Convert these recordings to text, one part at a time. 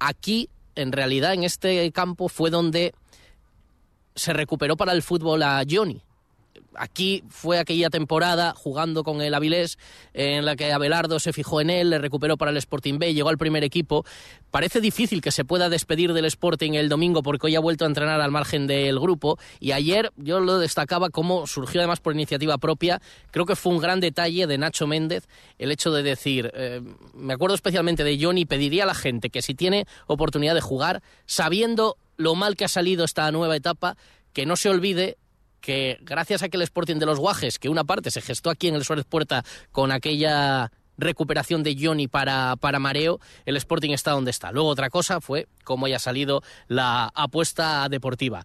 aquí, en realidad, en este campo fue donde se recuperó para el fútbol a Johnny. Aquí fue aquella temporada jugando con el Avilés en la que Abelardo se fijó en él, le recuperó para el Sporting B, llegó al primer equipo. Parece difícil que se pueda despedir del Sporting el domingo porque hoy ha vuelto a entrenar al margen del grupo y ayer yo lo destacaba como surgió además por iniciativa propia. Creo que fue un gran detalle de Nacho Méndez el hecho de decir, eh, me acuerdo especialmente de Johnny, pediría a la gente que si tiene oportunidad de jugar, sabiendo lo mal que ha salido esta nueva etapa, que no se olvide que gracias a que el Sporting de los Guajes, que una parte se gestó aquí en el Suárez Puerta con aquella recuperación de Johnny para, para Mareo, el Sporting está donde está. Luego otra cosa fue cómo haya salido la apuesta deportiva.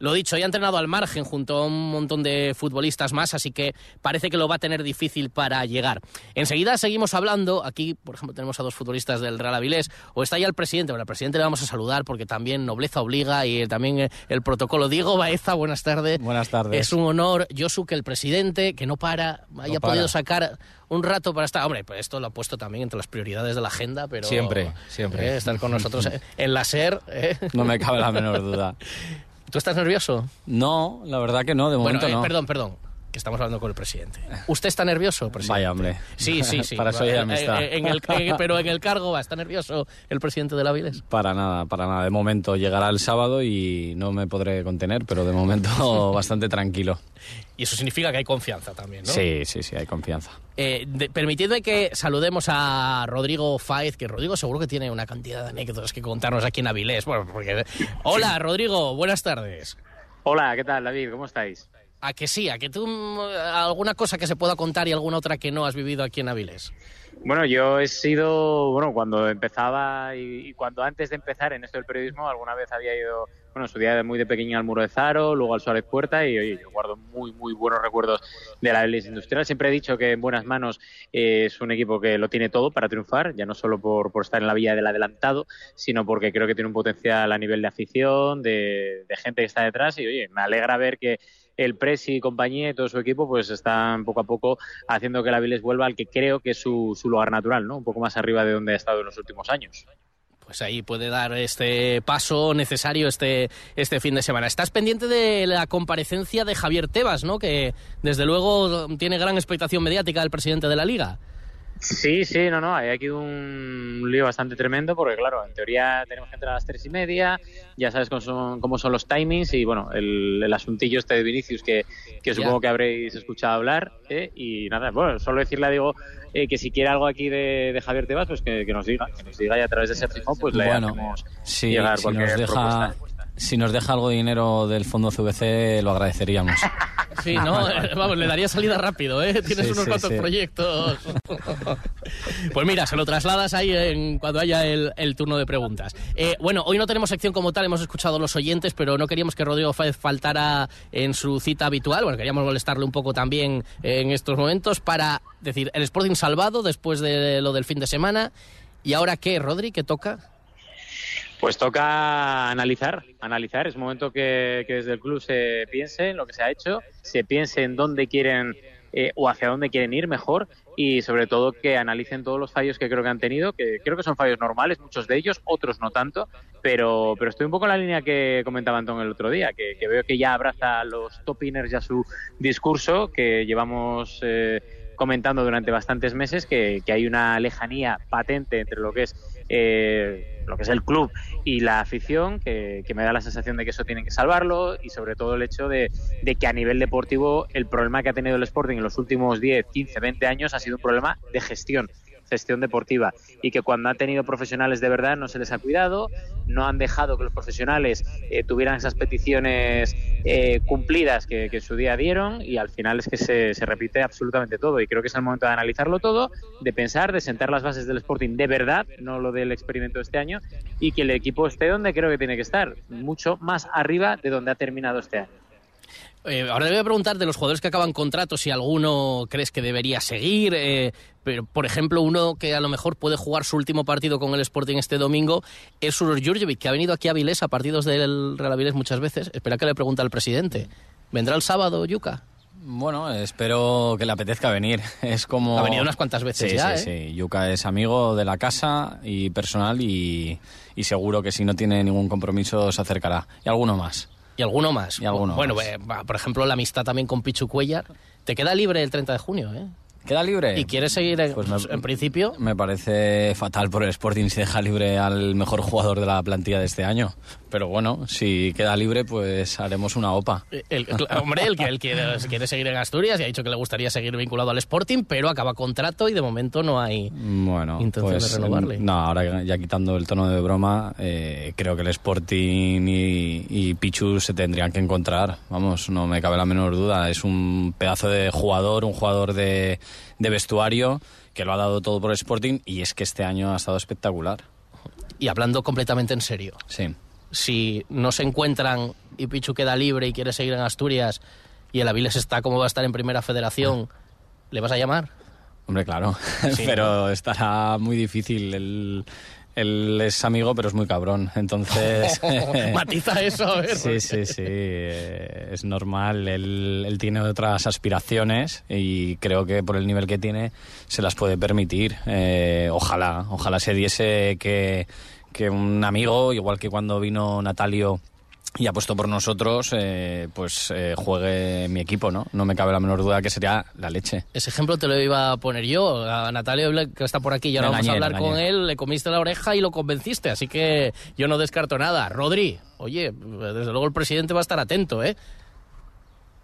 Lo dicho, ya ha entrenado al margen junto a un montón de futbolistas más, así que parece que lo va a tener difícil para llegar. Enseguida seguimos hablando. Aquí, por ejemplo, tenemos a dos futbolistas del Real Avilés. O está ya el presidente. Bueno, al presidente le vamos a saludar porque también nobleza obliga y también el protocolo. Diego Baeza, buenas tardes. Buenas tardes. Es un honor, Josu, que el presidente, que no para, haya No para. podido sacar un rato para estar. Hombre, pues esto lo ha puesto también entre las prioridades de la agenda, pero. Siempre, siempre. eh, estar con nosotros en la SER. eh. No me cabe la menor duda. ¿Tú estás nervioso? No, la verdad que no, de Bueno, momento eh, no. perdón, perdón, que estamos hablando con el presidente. ¿Usted está nervioso, presidente? Vaya, hombre. Sí, sí, sí. Para eso hay Eh, amistad. eh, en el- eh, pero en el cargo va, ¿está nervioso el presidente de la Viles? Para nada, para nada. De momento llegará el sábado y no me podré contener, pero de momento bastante tranquilo. Y eso significa que hay confianza también, ¿no? Sí, sí, sí, hay confianza. Eh, de- permitidme que saludemos a Rodrigo Fáez, que Rodrigo seguro que tiene una cantidad de anécdotas que contarnos aquí en Avilés. Bueno, porque... Hola, Rodrigo, buenas tardes. Hola, ¿qué tal, David? ¿Cómo estáis? A que sí, a que tú alguna cosa que se pueda contar y alguna otra que no has vivido aquí en Avilés. Bueno, yo he sido, bueno, cuando empezaba y, y cuando antes de empezar en esto del periodismo, alguna vez había ido, bueno, en su día de muy de pequeño al Muro de Zaro, luego al Suárez Puerta y oye, yo guardo muy, muy buenos recuerdos de la Avilés Industrial. Siempre he dicho que en buenas manos eh, es un equipo que lo tiene todo para triunfar, ya no solo por, por estar en la villa del adelantado, sino porque creo que tiene un potencial a nivel de afición, de, de gente que está detrás y oye, me alegra ver que el Presi y compañía y todo su equipo pues están poco a poco haciendo que la Avilés vuelva al que creo que es su, su lugar natural, ¿no? Un poco más arriba de donde ha estado en los últimos años. Pues ahí puede dar este paso necesario este, este fin de semana. Estás pendiente de la comparecencia de Javier Tebas, ¿no? Que desde luego tiene gran expectación mediática del presidente de la liga. Sí, sí, no, no, hay aquí un lío bastante tremendo porque, claro, en teoría tenemos que entrar a las tres y media, ya sabes cómo son, cómo son los timings y, bueno, el, el asuntillo este de Vinicius que, supongo que habréis escuchado hablar ¿eh? y nada, bueno, solo decirle a Diego eh, que si quiere algo aquí de, de Javier Tebas, pues que, que nos diga, que nos diga y a través de Sergio pues le Bueno, hacemos Sí, llegar si cualquier nos, deja, propuesta. Si nos deja algo de dinero del fondo CVC, lo agradeceríamos. Sí, ¿no? Vamos, le daría salida rápido, ¿eh? Tienes Sí, unos sí, cuantos sí. proyectos. Pues mira, se lo trasladas ahí en, cuando haya el, el turno de preguntas. Eh, bueno, hoy no tenemos sección como tal, hemos escuchado a los oyentes, pero no queríamos que Rodrigo Fáez faltara en su cita habitual. Bueno, queríamos molestarle un poco también en estos momentos para decir, el Sporting salvado después de lo del fin de semana. ¿Y ahora qué, Rodri? ¿Qué toca? Pues toca analizar, analizar. Es momento que, que desde el club se piense en lo que se ha hecho, se piense en dónde quieren eh, o hacia dónde quieren ir mejor y sobre todo que analicen todos los fallos que creo que han tenido, que creo que son fallos normales, muchos de ellos, otros no tanto, pero, pero estoy un poco en la línea que comentaba Antón el otro día, que, veo que ya abraza a los top-inners ya su discurso, que llevamos... eh, comentando durante bastantes meses que, que hay una lejanía patente entre lo que es eh, lo que es el club y la afición que, que me da la sensación de que eso tienen que salvarlo y sobre todo el hecho de, de que a nivel deportivo el problema que ha tenido el Sporting en los últimos 10, 15, 20 años ha sido un problema de gestión gestión deportiva y que cuando ha tenido profesionales de verdad no se les ha cuidado, no han dejado que los profesionales eh, tuvieran esas peticiones eh, cumplidas que, en su día dieron y al final es que se repite absolutamente todo y creo que es el momento de analizarlo todo, de pensar, de sentar las bases del Sporting de verdad, no lo del experimento de este año y que el equipo esté donde creo que tiene que estar, mucho más arriba de donde ha terminado este año. Eh, ahora le voy a preguntar de los jugadores que acaban contrato si alguno crees que debería seguir. eh, pero, por ejemplo, uno que a lo mejor puede jugar su último partido con el Sporting este domingo es Suror Jurjevic, que ha venido aquí a Avilés a partidos del Real Avilés muchas veces. Espera que le pregunte al presidente. ¿Vendrá el sábado, Yuka? Bueno, espero que le apetezca venir. Es como... Ha venido unas cuantas veces sí, ya, sí, ¿eh? sí. Yuka es amigo de la casa y personal y, y seguro que si no tiene ningún compromiso se acercará. Y alguno más. Y alguno más. Y alguno bueno, más. eh, por ejemplo, la amistad también con Pichu Cuellar. Te queda libre el 30 de junio, ¿eh? ¿Queda libre? ¿Y quieres seguir, en, Pues me- en principio? Me parece fatal por el Sporting si deja libre al mejor jugador de la plantilla de este año. Pero bueno, si queda libre, pues haremos una OPA. El, el- hombre, el que quiere, quiere seguir en Asturias y ha dicho que le gustaría seguir vinculado al Sporting, pero acaba contrato y de momento no hay... Bueno, Intención pues de renovarle. no, ahora ya quitando el tono de broma, eh, creo que el Sporting y, y Pichu se tendrían que encontrar. Vamos, no me cabe la menor duda. Es un pedazo de jugador, un jugador de, de vestuario que lo ha dado todo por el Sporting y es que este año ha estado espectacular. Y hablando completamente en serio, Sí. Si no se encuentran y Pichu queda libre y quiere seguir en Asturias y el Aviles está como va a estar en Primera Federación, ¿le vas a llamar? Hombre, claro, Sí, pero estará muy difícil. Él, él es amigo, pero es muy cabrón. Entonces. Matiza eso, a ver. Sí, sí, sí. eh, Es normal. Él, él tiene otras aspiraciones y creo que por el nivel que tiene se las puede permitir. Eh, ojalá, ojalá se diese que, que un amigo, igual que cuando vino Natalio y apostó por nosotros, eh, pues eh, juegue mi equipo, ¿no? No me cabe la menor duda que sería la leche. Ese ejemplo te lo iba a poner yo. A Natalia Oble, que está por aquí y ahora Me vamos a hablar con él, le comiste la oreja y lo convenciste, así que yo no descarto nada. Rodri, oye, desde luego el presidente va a estar atento, ¿eh?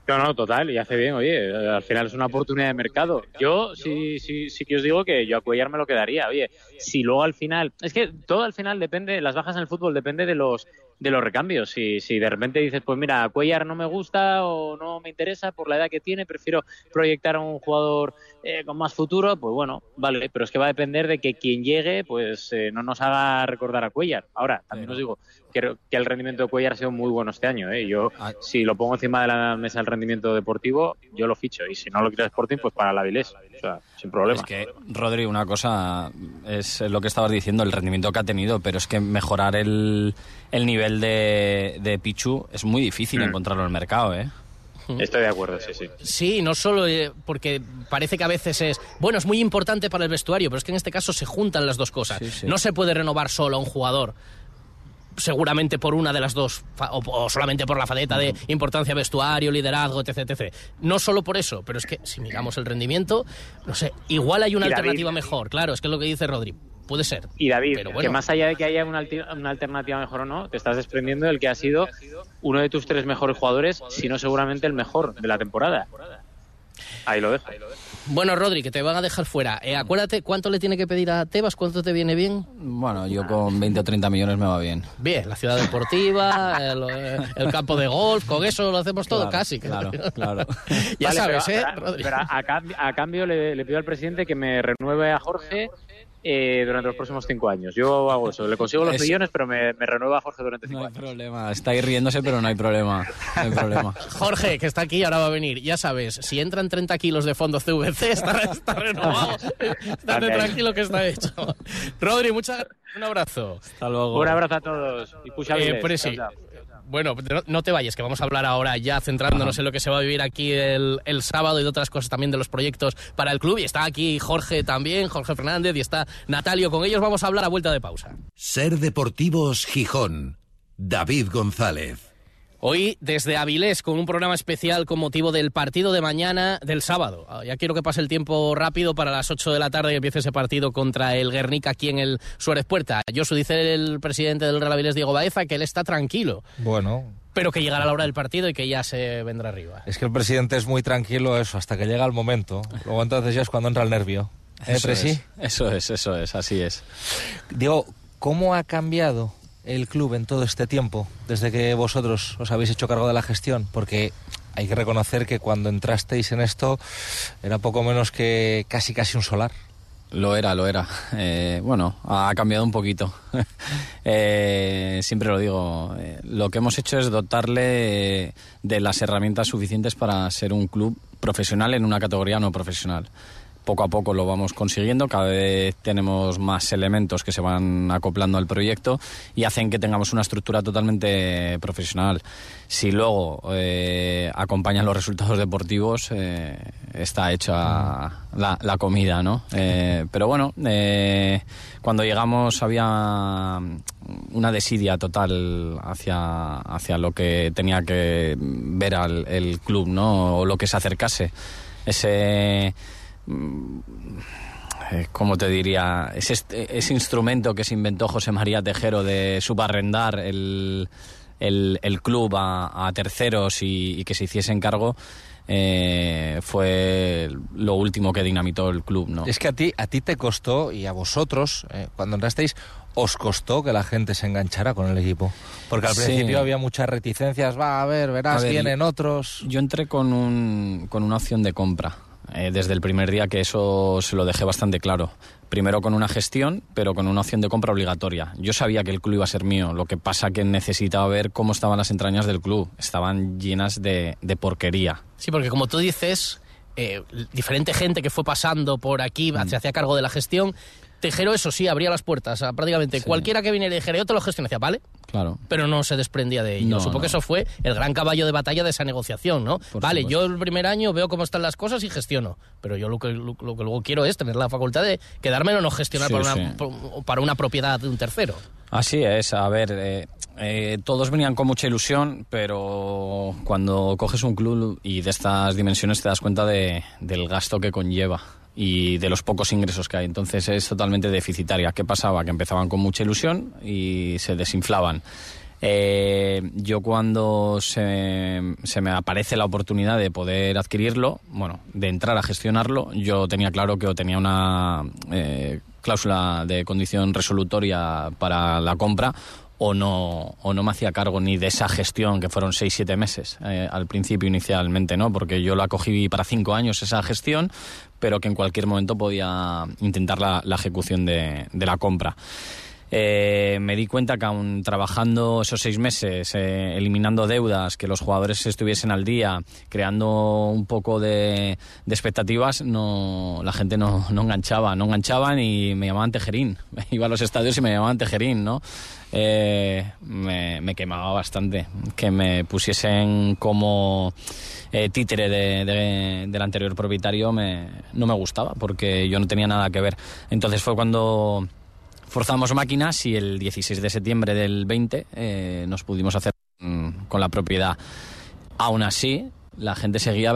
No, no, total, y hace bien, oye, al final es una oportunidad de mercado. Yo sí, sí, sí que os digo que yo a Cuellar me lo quedaría, oye, si luego al final, es que todo al final depende, las bajas en el fútbol depende de los de los recambios. Si, si de repente dices, pues mira, Cuellar no me gusta o no me interesa por la edad que tiene, prefiero proyectar a un jugador eh, con más futuro, pues bueno, vale, pero es que va a depender de que quien llegue, pues eh, no nos haga recordar a Cuellar. Ahora, también os digo, creo que el rendimiento de Cuellar ha sido muy bueno este año, ¿eh? Yo Ah. si lo pongo encima de la mesa el rendimiento deportivo, yo lo ficho. Y si no lo quiere Sporting, pues para la Avilés. O sea, sin problema. Es que, Rodri, una cosa es lo que estabas diciendo, el rendimiento que ha tenido, pero es que mejorar el, el nivel de, de Pichu es muy difícil Mm. encontrarlo en el mercado, ¿eh? Estoy de acuerdo, sí, sí. Sí, no solo eh, porque parece que a veces es, bueno, es muy importante para el vestuario, pero es que en este caso se juntan las dos cosas. Sí, sí. No se puede renovar solo a un jugador. Seguramente por una de las dos, o, o solamente por la faceta de importancia vestuario, liderazgo, etc, etc. No solo por eso, pero es que si miramos el rendimiento, no sé, igual hay una alternativa mejor, claro, es que es lo que dice Rodri. Puede ser. Y David, Pero que más allá de que haya una, alti- una alternativa mejor o no, te estás desprendiendo del que ha sido uno de tus tres mejores jugadores, si no seguramente el mejor de la temporada. Ahí lo dejo. Bueno, Rodri, que te van a dejar fuera. Eh, acuérdate cuánto le tiene que pedir a Tebas, cuánto te viene bien. Bueno, yo con 20 o 30 millones me va bien. Bien, la ciudad deportiva, el, eh, el campo de golf, con eso lo hacemos todo Claro, casi. Claro, claro. ya Vale, sabes, pero, ¿eh, pero- Rodri? pero a, cambio, a cambio le, le pido al presidente que me renueve a Jorge eh, durante los próximos cinco años. Yo hago eso. Le consigo los Es- millones, pero me, me renueva a Jorge durante cinco No hay años. problema. Estáis riéndose, pero no hay problema. No hay problema. Jorge, que está aquí y ahora va a venir. Ya sabes, si entran 30 kilos de fondo CVC, está, está renovado. Estate tranquilo que está hecho. Rodri, muchas un abrazo. Hasta luego. Un abrazo a todos. Y Eh. Presi, Chao, chao. Bueno, no, te vayas, que vamos a hablar ahora ya centrándonos en lo que se va a vivir aquí el, el sábado y de otras cosas también de los proyectos para el club. Y está aquí Jorge también, Jorge Fernández, y está Natalio. Con ellos vamos a hablar a vuelta de pausa. Ser Deportivos Gijón. David González. Hoy desde Avilés con un programa especial con motivo del partido de mañana del sábado. Ah, Ya quiero que pase el tiempo rápido para las 8 de la tarde que empiece ese partido contra el Guernica aquí en el Suárez Puerta. Josu dice el presidente del Real Avilés, Diego Baeza, que él está tranquilo, Bueno, pero que llegará la hora del partido y que ya se vendrá arriba. es que el presidente es muy tranquilo eso, hasta que llega el momento. Luego entonces ya es cuando entra el nervio. ¿Eh, Eso Presi? es, eso es, eso es, así es. Digo, ¿cómo ha cambiado el club en todo este tiempo, desde que vosotros os habéis hecho cargo de la gestión? Porque hay que reconocer que cuando entrasteis en esto era poco menos que casi casi un solar. Lo era, lo era. Eh, bueno, ha cambiado un poquito. Eh, siempre lo digo. eh, lo que hemos hecho es dotarle de las herramientas suficientes para ser un club profesional en una categoría no profesional. Poco a poco lo vamos consiguiendo, cada vez tenemos más elementos que se van acoplando al proyecto y hacen que tengamos una estructura totalmente profesional. Si luego eh, acompañan los resultados deportivos, eh, está hecha la, la comida, ¿no? Eh, pero bueno, eh, cuando llegamos había una desidia total hacia, hacia lo que tenía que ver al el club, ¿no? O lo que se acercase. Ese ¿cómo te diría? Ese, ese instrumento que se inventó José María Tejero de subarrendar el, el, el club a, a terceros y, y, que se hiciese encargo, eh, fue lo último que dinamitó el club, ¿no? Es que a ti, a ti te costó, y a vosotros, eh, cuando entrasteis, os costó que la gente se enganchara con el equipo. Porque al Sí. principio había muchas reticencias, va a ver, verás, A ver, vienen otros. Yo entré con, un, con una opción de compra. Eh, desde el primer día que eso se lo dejé bastante claro. Primero con una gestión, pero con una opción de compra obligatoria. Yo sabía que el club iba a ser mío, lo que pasa que necesitaba ver cómo estaban las entrañas del club. Estaban llenas de, de porquería. Sí, porque como tú dices, eh, diferente gente que fue pasando por aquí, Mm. se hacía cargo de la gestión. Tejero, eso sí, abría las puertas a prácticamente Sí. cualquiera que viniera y dijera, yo te lo gestiono, decía, vale, Claro. pero no se desprendía de ello. No, Supongo que eso fue el gran caballo de batalla de esa negociación, ¿no? Por vale, supuesto. yo el primer año veo cómo están las cosas y gestiono, pero yo lo que, lo, lo que luego quiero es tener la facultad de quedármelo o no gestionar Sí, para, una, sí. por- para una propiedad de un tercero. Así es, a ver, eh, eh, todos venían con mucha ilusión, pero cuando coges un club y de estas dimensiones te das cuenta de- del gasto que conlleva y de los pocos ingresos que hay. Entonces es totalmente deficitaria. ¿Qué pasaba? Que empezaban con mucha ilusión y se desinflaban. Eh, yo cuando se, se me aparece la oportunidad de poder adquirirlo, bueno, de entrar a gestionarlo, yo tenía claro que tenía una eh, cláusula de condición resolutoria para la compra o no, o no me hacía cargo ni de esa gestión, que fueron seis, siete meses eh, al principio inicialmente, ¿no? Porque yo la cogí para cinco años esa gestión, pero que en cualquier momento podía intentar la, ejecución de la compra. Eh, me di cuenta que aún trabajando esos seis meses, eh, eliminando deudas, que los jugadores estuviesen al día, creando un poco de, expectativas, no, la gente no, no enganchaba, no enganchaban y me llamaban Tejerín. Iba a los estadios y me llamaban Tejerín, ¿no? Eh, me, quemaba bastante que me pusiesen como títere de- del anterior propietario me, no me gustaba porque yo no tenía nada que ver. Entonces fue cuando forzamos máquinas y el 16 de septiembre del 20 eh, nos pudimos hacer mm, con la propiedad. Aún así, la gente seguía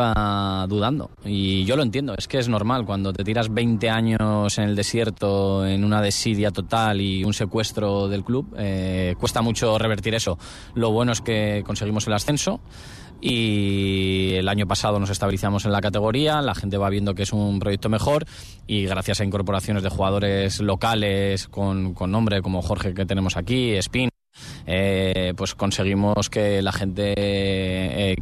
dudando. Y yo lo entiendo, es que es normal. Cuando te tiras 20 años en el desierto, en una desidia total y un secuestro del club, eh, cuesta mucho revertir eso. Lo bueno es que conseguimos el ascenso. Y el año pasado nos estabilizamos en la categoría, la gente va viendo que es un proyecto mejor y gracias a incorporaciones de jugadores locales con, con nombre como Jorge que tenemos aquí, Spin, eh, pues conseguimos que la gente eh,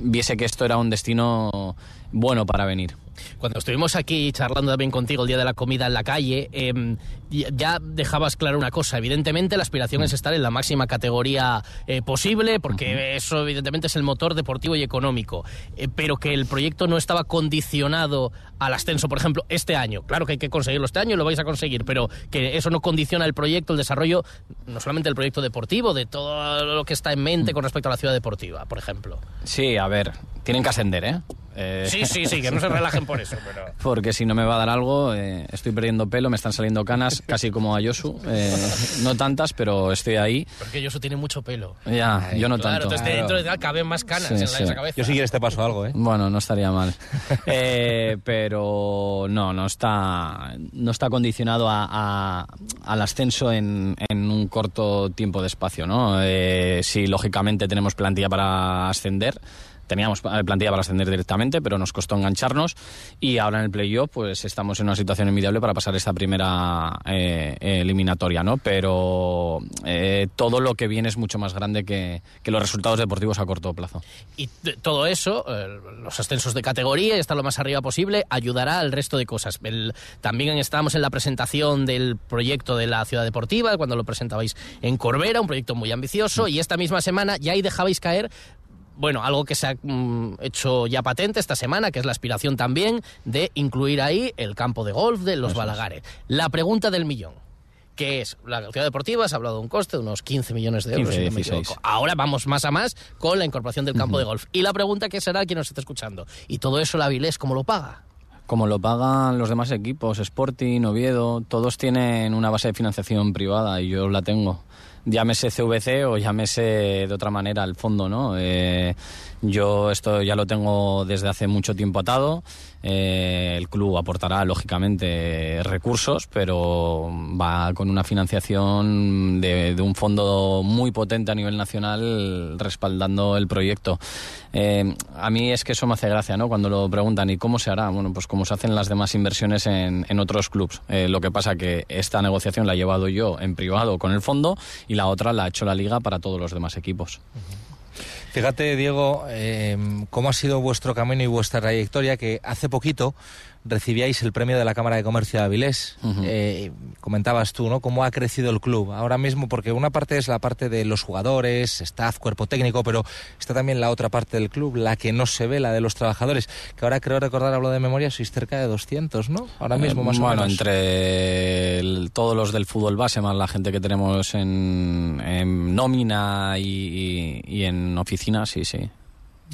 viese que esto era un destino bueno para venir. Cuando estuvimos aquí charlando también contigo el día de la comida en la calle, eh, ya dejabas claro una cosa. Evidentemente, la aspiración es estar en la máxima categoría eh, posible, porque eso, evidentemente, es el motor deportivo y económico. Eh, pero que el proyecto no estaba condicionado al ascenso, por ejemplo, este año. Claro que hay que conseguirlo este año y lo vais a conseguir, pero que eso no condiciona el proyecto, el desarrollo, no solamente del proyecto deportivo, de todo lo que está en mente con respecto a la ciudad deportiva, por ejemplo. Sí, a ver, tienen que ascender, ¿eh? Eh, Sí, sí, sí, que no se relajen por eso, pero... Porque si no me va a dar algo, eh, estoy perdiendo pelo, me están saliendo canas, casi como a Yosu. Eh, no tantas, pero estoy ahí. Porque Yosu tiene mucho pelo. Ya, yo no Claro, tanto. entonces dentro de caben más canas Sí, en la, sí. esa cabeza. Yo si quieres te paso algo, ¿eh? Bueno, no estaría mal. Eh, pero no, no está, no está condicionado a- a- al ascenso en, en un corto tiempo de espacio. ¿no? Eh, sí, lógicamente tenemos plantilla para ascender. Teníamos eh, plantilla para ascender directamente, pero nos costó engancharnos. Y ahora en el playoff, pues estamos en una situación envidiable para pasar esta primera eh, eliminatoria, ¿no? Pero eh, todo lo que viene es mucho más grande que, que los resultados deportivos a corto plazo. Y todo eso, eh, los ascensos de categoría y estar lo más arriba posible, ayudará al resto de cosas. El- también estábamos en la presentación del proyecto de la ciudad deportiva, cuando lo presentabais en Corbera, un proyecto muy ambicioso, y esta misma semana ya ahí dejabais caer bueno, algo que se ha mm, hecho ya patente esta semana, que es la aspiración también de incluir ahí el campo de golf de los Balagares. La pregunta del millón que es la ciudad deportiva, se ha hablado de un coste de unos 15 millones de euros. 15, si no me 16. equivoco. Ahora vamos más a más con la incorporación del campo de golf. Y la pregunta que será quien nos está escuchando. ¿Y todo eso la Avilés cómo lo paga? Como lo pagan los demás equipos, Sporting, Oviedo, todos tienen una base de financiación privada y yo la tengo. Llámese CVC o llámese de otra manera el fondo, ¿no? Eh, yo esto ya lo tengo desde hace mucho tiempo atado. Eh, el club aportará, lógicamente, recursos, pero va con una financiación de, un fondo muy potente a nivel nacional respaldando el proyecto. Eh, a mí es que eso me hace gracia, ¿no? Cuando lo preguntan, ¿y cómo se hará? Bueno, pues como se hacen las demás inversiones en, en otros clubs. Eh, lo que pasa que esta negociación la he llevado yo en privado con el fondo y la otra la ha hecho la liga para todos los demás equipos. Fíjate, Diego, eh, cómo ha sido vuestro camino y vuestra trayectoria, que hace poquito recibíais el premio de la Cámara de Comercio de Avilés. Ujú. Eh, comentabas tú, ¿no? Cómo ha crecido el club. Ahora mismo, porque una parte es la parte de los jugadores, staff, cuerpo técnico, pero está también la otra parte del club, la que no se ve, la de los trabajadores, que ahora creo recordar, hablo de memoria, sois cerca de 200, ¿no? Ahora mismo, Eh, más o bueno, menos. entre el- todos los del fútbol base, más la gente que tenemos en, en nómina y, y- y en oficina, sí, sí.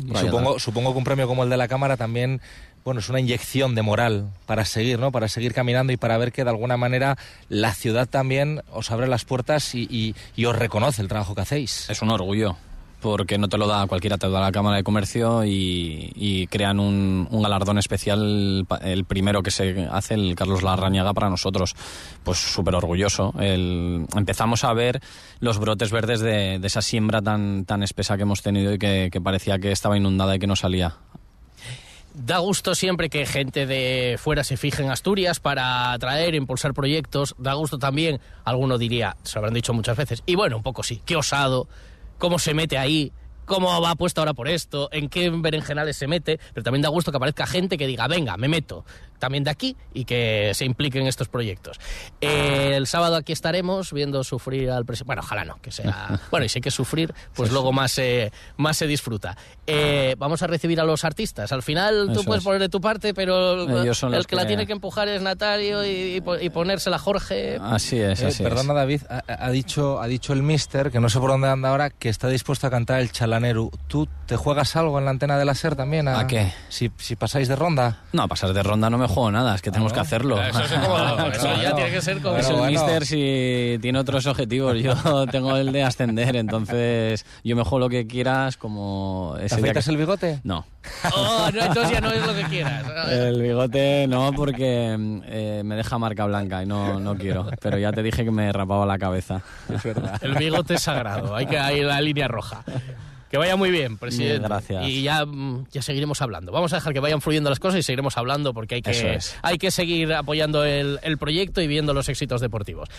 Y supongo, supongo que un premio como el de la Cámara también, bueno, es una inyección de moral para seguir, ¿no? Para seguir caminando y para ver que de alguna manera la ciudad también os abre las puertas y, y- y os reconoce el trabajo que hacéis. Es un orgullo, porque no te lo da cualquiera, te lo da la Cámara de Comercio y, crean un, galardón especial, el primero que se hace, el Carlos Larrañaga, para nosotros. Pues súper orgulloso. Empezamos a ver los brotes verdes de, esa siembra tan, tan espesa que hemos tenido y que, parecía que estaba inundada y que no salía. Da gusto siempre que gente de fuera se fije en Asturias para atraer, impulsar proyectos. Da gusto también, alguno diría, se habrán dicho muchas veces, y bueno, un poco sí, qué osado, cómo se mete ahí, cómo va puesto ahora por esto, en qué berenjenales se mete, pero también da gusto que aparezca gente que diga, venga, me meto también de aquí y que se implique en estos proyectos. Eh, el sábado aquí estaremos viendo sufrir al presidente. Bueno, ojalá no, que sea. Bueno, y si hay que sufrir, pues luego más, se más se disfruta. Eh, vamos a recibir a los artistas. Al final tú Eso puedes es. poner de tu parte, pero Ellos son el los que, la que- tiene que empujar es Natario y, y po- y ponérsela Jorge. Así es, Eh, así perdona, es. David, ha, ha dicho, ha dicho el mister, que no sé por dónde anda ahora, que está dispuesto a cantar el chalaneru. ¿Tú te juegas algo en la antena de la SER también? ¿A qué? Si, si pasáis de ronda. No, a pasar de ronda no me juego nada, es que tenemos que hacerlo. Eso, es eso ya tiene que ser como. Es Bueno, el bueno. mister si tiene otros objetivos. Yo tengo el de ascender, entonces yo me juego lo que quieras como ¿Te afeitas que- el bigote? No, Oh, no, entonces ya no es lo que quieras. el bigote no porque eh, me deja marca blanca y no, no quiero. Pero ya te dije que me rapaba la cabeza. Es verdad. El bigote es sagrado, hay que ir la línea roja. Que vaya muy bien, presidente. Bien, gracias. Y ya, mm, ya seguiremos hablando. Vamos a dejar que vayan fluyendo las cosas y seguiremos hablando porque hay que, es. hay que seguir apoyando el, el proyecto y viendo los éxitos deportivos.